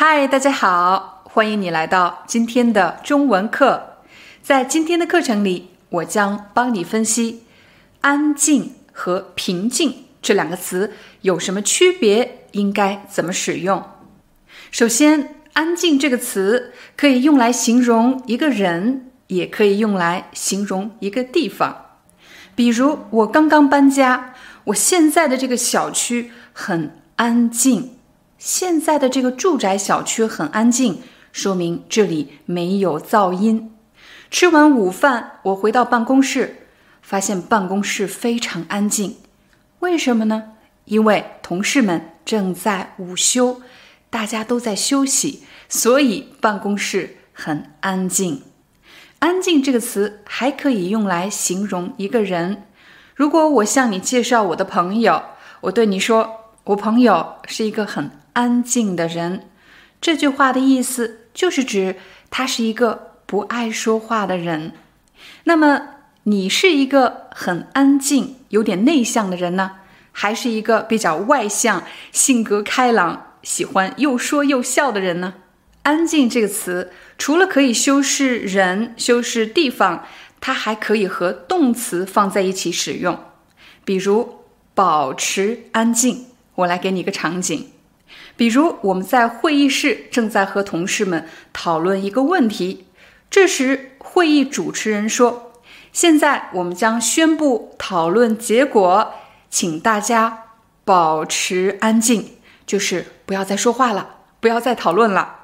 嗨，大家好，欢迎你来到今天的中文课。在今天的课程里，我将帮你分析“安静”和“平静”这两个词有什么区别，应该怎么使用。首先，“安静”这个词可以用来形容一个人，也可以用来形容一个地方。比如，我刚刚搬家，我现在的这个小区很安静。现在的这个住宅小区很安静，说明这里没有噪音。吃完午饭，我回到办公室，发现办公室非常安静。为什么呢？因为同事们正在午休，大家都在休息，所以办公室很安静。安静这个词还可以用来形容一个人。如果我向你介绍我的朋友，我对你说，我朋友是一个很。安静的人，这句话的意思就是指他是一个不爱说话的人。那么，你是一个很安静、有点内向的人呢，还是一个比较外向、性格开朗、喜欢又说又笑的人呢？安静这个词除了可以修饰人、修饰地方，它还可以和动词放在一起使用。比如，保持安静。我来给你一个场景。比如，我们在会议室正在和同事们讨论一个问题，这时会议主持人说：“现在我们将宣布讨论结果，请大家保持安静，就是不要再说话了，不要再讨论了。”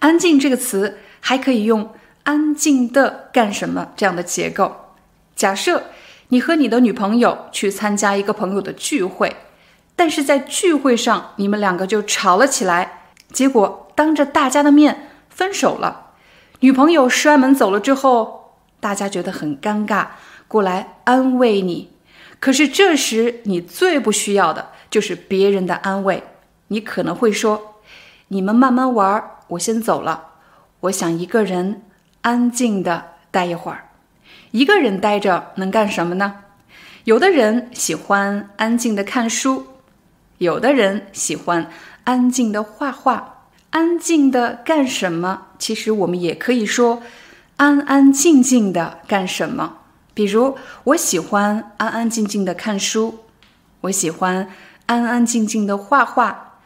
安静这个词还可以用“安静的干什么”这样的结构。假设你和你的女朋友去参加一个朋友的聚会。但是在聚会上，你们两个就吵了起来，结果当着大家的面分手了。女朋友摔门走了之后，大家觉得很尴尬，过来安慰你。可是这时你最不需要的就是别人的安慰，你可能会说：“你们慢慢玩，我先走了，我想一个人安静的待一会儿。”一个人待着能干什么呢？有的人喜欢安静的看书。有的人喜欢安静的画画，安静的干什么？其实我们也可以说，安安静静的干什么？比如，我喜欢安安静静的看书，我喜欢安安静静的画画。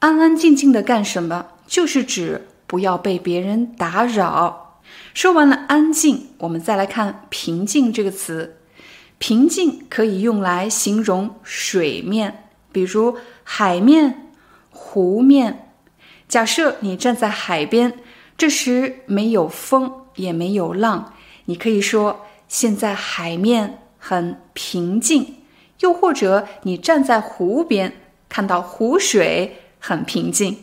安安静静的干什么？就是指不要被别人打扰。说完了安静，我们再来看平静这个词。平静可以用来形容水面。比如海面、湖面。假设你站在海边，这时没有风，也没有浪，你可以说现在海面很平静。又或者你站在湖边，看到湖水很平静。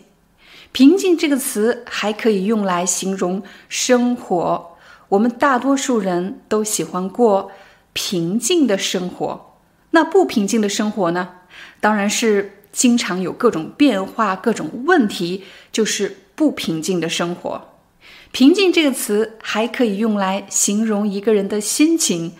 平静这个词还可以用来形容生活。我们大多数人都喜欢过平静的生活。那不平静的生活呢？当然是经常有各种变化、各种问题，就是不平静的生活。平静这个词还可以用来形容一个人的心情。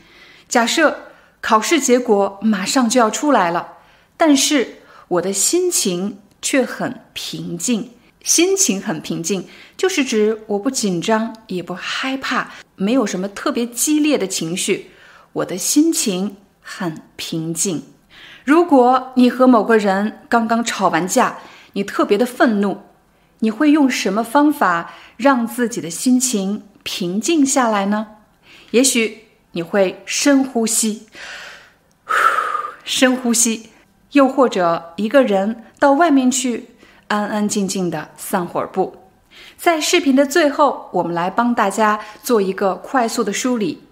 假设考试结果马上就要出来了，但是我的心情却很平静。心情很平静，就是指我不紧张，也不害怕，没有什么特别激烈的情绪。我的心情很平静。如果你和某个人刚刚吵完架，你特别的愤怒，你会用什么方法让自己的心情平静下来呢？也许你会深呼吸，深呼吸，又或者一个人到外面去，安安静静的散会儿步。在视频的最后，我们来帮大家做一个快速的梳理。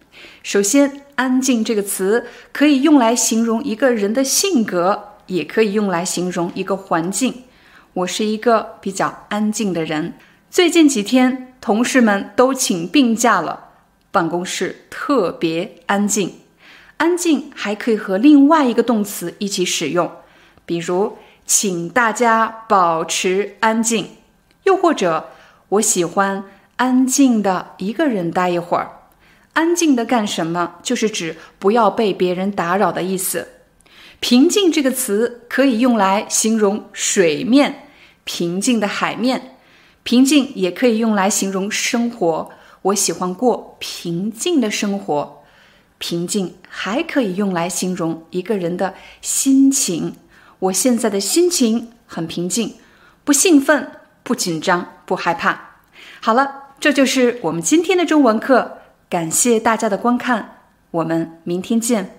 首先，“安静”这个词可以用来形容一个人的性格，也可以用来形容一个环境。我是一个比较安静的人。最近几天，同事们都请病假了，办公室特别安静。安静还可以和另外一个动词一起使用，比如请大家保持安静，又或者我喜欢安静的一个人待一会儿。安静的干什么？就是指不要被别人打扰的意思。平静这个词可以用来形容水面，平静的海面。平静也可以用来形容生活。我喜欢过平静的生活。平静还可以用来形容一个人的心情。我现在的心情很平静，不兴奋，不紧张，不害怕。好了，这就是我们今天的中文课。感谢大家的观看，我们明天见。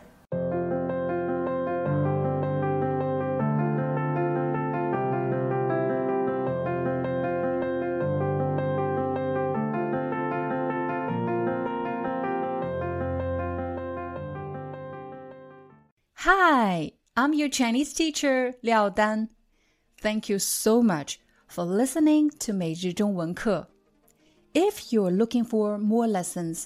Hi, I'm your Chinese teacher, Liao Dan. Thank you so much for listening to 每日中文课. If you're looking for more lessons,